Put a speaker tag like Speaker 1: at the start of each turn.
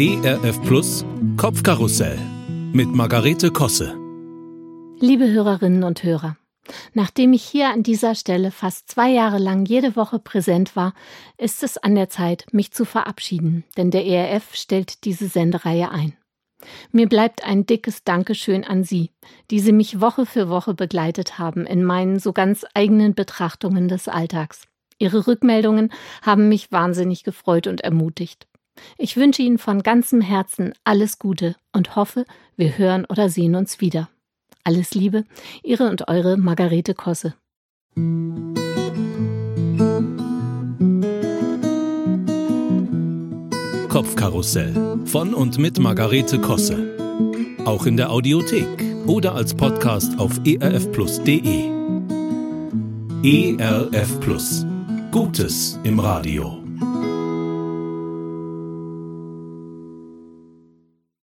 Speaker 1: ERF Plus Kopfkarussell mit Margarete Kosse.
Speaker 2: Liebe Hörerinnen und Hörer, nachdem ich hier an dieser Stelle fast zwei Jahre lang jede Woche präsent war, ist es an der Zeit, mich zu verabschieden, denn der ERF stellt diese Sendereihe ein. Mir bleibt ein dickes Dankeschön an Sie, die Sie mich Woche für Woche begleitet haben in meinen so ganz eigenen Betrachtungen des Alltags. Ihre Rückmeldungen haben mich wahnsinnig gefreut und ermutigt. Ich wünsche Ihnen von ganzem Herzen alles Gute und hoffe, wir hören oder sehen uns wieder. Alles Liebe, Ihre und eure Margarete Kosse.
Speaker 1: Kopfkarussell von und mit Margarete Kosse. Auch in der Audiothek oder als Podcast auf erfplus.de. ERF Plus. Gutes im Radio.